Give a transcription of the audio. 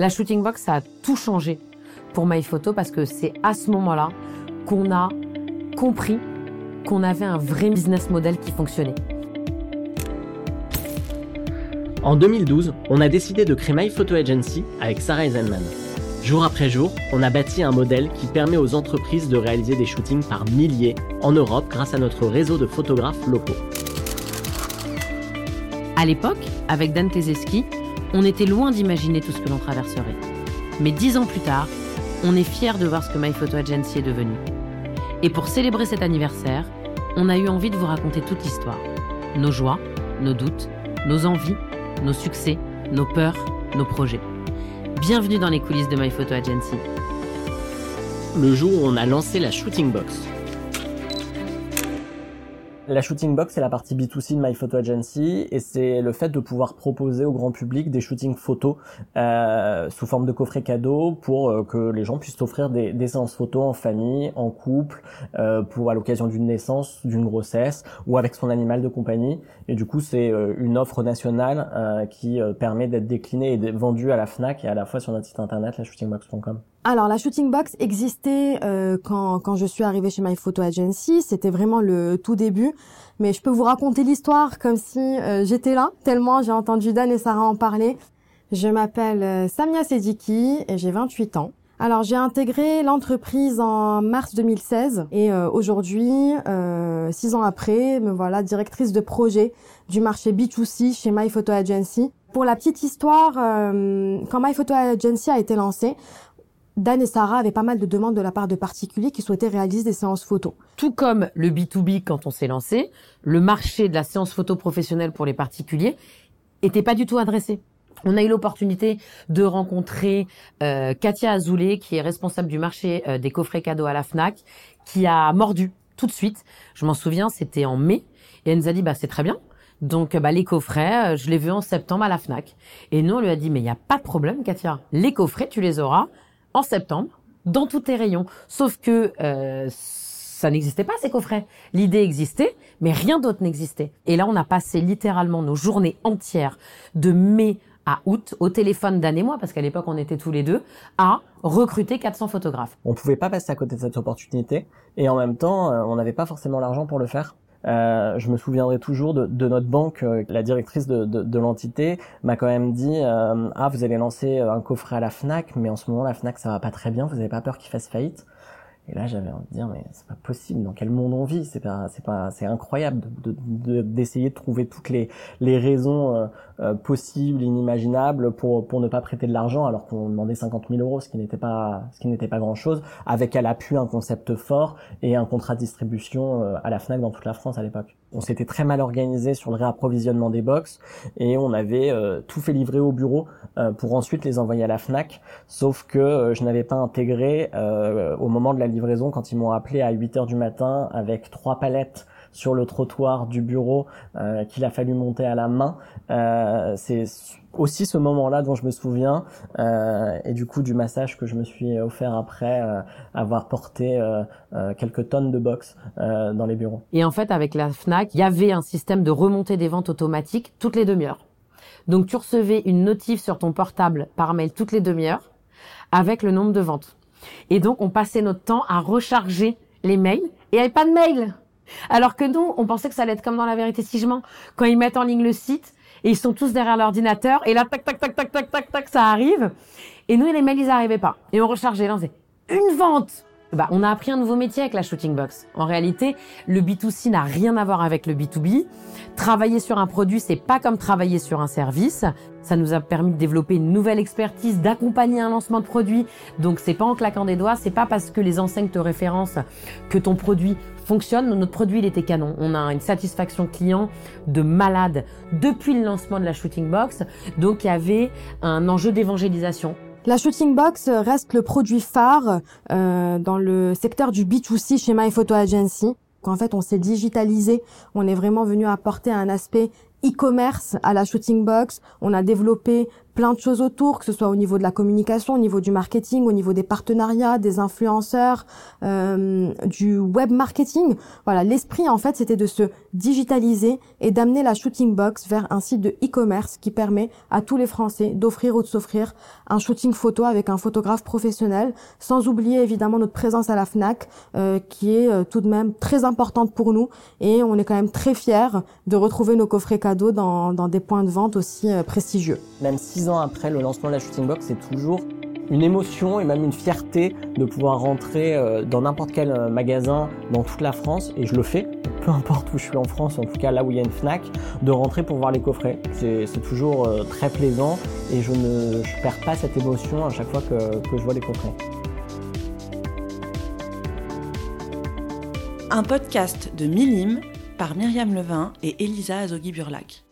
La shooting box, ça a tout changé pour MyPhoto parce que c'est à ce moment-là qu'on a compris qu'on avait un vrai business model qui fonctionnait. En 2012, on a décidé de créer My Photo Agency avec Sarah Eisenman. Jour après jour, on a bâti un modèle qui permet aux entreprises de réaliser des shootings par milliers en Europe grâce à notre réseau de photographes locaux. À l'époque, avec Dan Tezeski, on était loin d'imaginer tout ce que l'on traverserait. Mais dix ans plus tard, on est fiers de voir ce que My Photo Agency est devenu. Et pour célébrer cet anniversaire, on a eu envie de vous raconter toute l'histoire. Nos joies, nos doutes, nos envies, nos succès, nos peurs, nos projets. Bienvenue dans les coulisses de My Photo Agency. Le jour où on a lancé la Shooting Box, la shooting box, c'est la partie B2C de My Photo Agency et c'est le fait de pouvoir proposer au grand public des shootings photos euh, sous forme de coffret cadeau pour euh, que les gens puissent offrir des, des, séances photos en famille, en couple, euh, pour à l'occasion d'une naissance, d'une grossesse ou avec son animal de compagnie. Et du coup, c'est euh, une offre nationale euh, qui permet d'être déclinée et vendue à la Fnac et à la fois sur notre site internet, la shootingbox.com. Alors la shooting box existait euh, quand, quand je suis arrivée chez My Photo Agency, c'était vraiment le tout début, mais je peux vous raconter l'histoire comme si euh, j'étais là, tellement j'ai entendu Dan et Sarah en parler. Je m'appelle euh, Samia Sediki et j'ai 28 ans. Alors j'ai intégré l'entreprise en mars 2016 et aujourd'hui, six ans après, me voilà directrice de projet du marché B2C chez My Photo Agency. Pour la petite histoire, quand My Photo Agency a été lancé, Dan et Sarah avaient pas mal de demandes de la part de particuliers qui souhaitaient réaliser des séances photo. Tout comme le B2B quand on s'est lancé, le marché de la séance photo professionnelle pour les particuliers était pas du tout adressé. On a eu l'opportunité de rencontrer euh, Katia Azoulay, qui est responsable du marché euh, des coffrets cadeaux à la Fnac, qui a mordu tout de suite. Je m'en souviens, c'était en mai, et elle nous a dit bah c'est très bien. Donc bah les coffrets, euh, je les veux en septembre à la Fnac. Et nous on lui a dit mais il n'y a pas de problème Katia, les coffrets tu les auras en septembre dans tous tes rayons. Sauf que euh, ça n'existait pas ces coffrets. L'idée existait, mais rien d'autre n'existait. Et là, on a passé littéralement nos journées entières de mai à août au téléphone d'année moi, parce qu'à l'époque on était tous les deux, à recruter 400 photographes. On pouvait pas passer à côté de cette opportunité, et en même temps, euh, on n'avait pas forcément l'argent pour le faire. Euh, je me souviendrai toujours de, de notre banque, euh, la directrice de, de, de l'entité m'a quand même dit euh, ah vous allez lancer un coffret à la Fnac, mais en ce moment la Fnac ça va pas très bien, vous avez pas peur qu'il fasse faillite? Et là, j'avais envie de dire, mais c'est pas possible. Dans quel monde on vit? C'est pas, c'est pas, c'est incroyable d'essayer de, de, trouver toutes les les raisons euh, euh, possibles, inimaginables pour pour ne pas prêter de l'argent, alors qu'on demandait 50 000 euros, ce qui n'était pas ce qui n'était pas grand chose, avec à l'appui un concept fort et un contrat de distribution euh, à la Fnac dans toute la France à l'époque. On s'était très mal organisé sur le réapprovisionnement des box et on avait tout fait livrer au bureau pour ensuite les envoyer à la Fnac. Sauf que je n'avais pas intégré au moment de la livraison quand ils m'ont appelé à 8 heures du matin avec trois palettes sur le trottoir du bureau euh, qu'il a fallu monter à la main. Euh, c'est aussi ce moment-là dont je me souviens euh, et du coup du massage que je me suis offert après avoir porté quelques tonnes de box dans les bureaux. Et en fait, avec la Fnac, il y avait un système de remontée des ventes automatique toutes les demi-heures. Donc tu recevais une notif sur ton portable par mail toutes les demi-heures avec le nombre de ventes. Et donc, on passait notre temps à recharger les mails et il n'y avait pas de mails. Alors que nous, on pensait que ça allait être comme dans la vérité si je mens. Quand ils mettent en ligne le site et ils sont tous derrière l'ordinateur et là, tac, tac, tac, tac, tac, tac, tac, ça arrive. Et nous, les mails, ils n'arrivaient pas. Et on rechargeait. Là, on faisait une vente. Bah, on a appris un nouveau métier avec la shooting box. En réalité, le B2C n'a rien à voir avec le B2B. Travailler sur un produit, c'est pas comme travailler sur un service. Ça nous a permis de développer une nouvelle expertise, d'accompagner un lancement de produit. Donc c'est pas en claquant des doigts, c'est pas parce que les enseignes te référencent que ton produit fonctionne. Notre produit, il était canon. On a une satisfaction client de malade depuis le lancement de la shooting box. Donc il y avait un enjeu d'évangélisation. La Shooting Box reste le produit phare euh, dans le secteur du B2C chez My Photo Agency. En fait, on s'est digitalisé, on est vraiment venu apporter un aspect e-commerce à la Shooting Box. On a développé plein de choses autour, que ce soit au niveau de la communication, au niveau du marketing, au niveau des partenariats, des influenceurs, euh, du web marketing. Voilà, l'esprit en fait, c'était de se digitaliser et d'amener la Shooting Box vers un site de e-commerce qui permet à tous les Français d'offrir ou de s'offrir un shooting photo avec un photographe professionnel, sans oublier évidemment notre présence à la Fnac, euh, qui est euh, tout de même très importante pour nous et on est quand même très fiers de retrouver nos coffrets cadeaux dans, dans des points de vente aussi euh, prestigieux. Même six ans après le lancement de la Shooting Box, c'est toujours une émotion et même une fierté de pouvoir rentrer euh, dans n'importe quel euh, magasin dans toute la France, et je le fais, peu importe où je suis en France, en tout cas là où il y a une FNAC, de rentrer pour voir les coffrets. C'est toujours très plaisant et je ne je perds pas cette émotion à chaque fois que, que je vois les coffrets. Un podcast de Milim par Myriam Levin et Elisa Azogui-Burlac.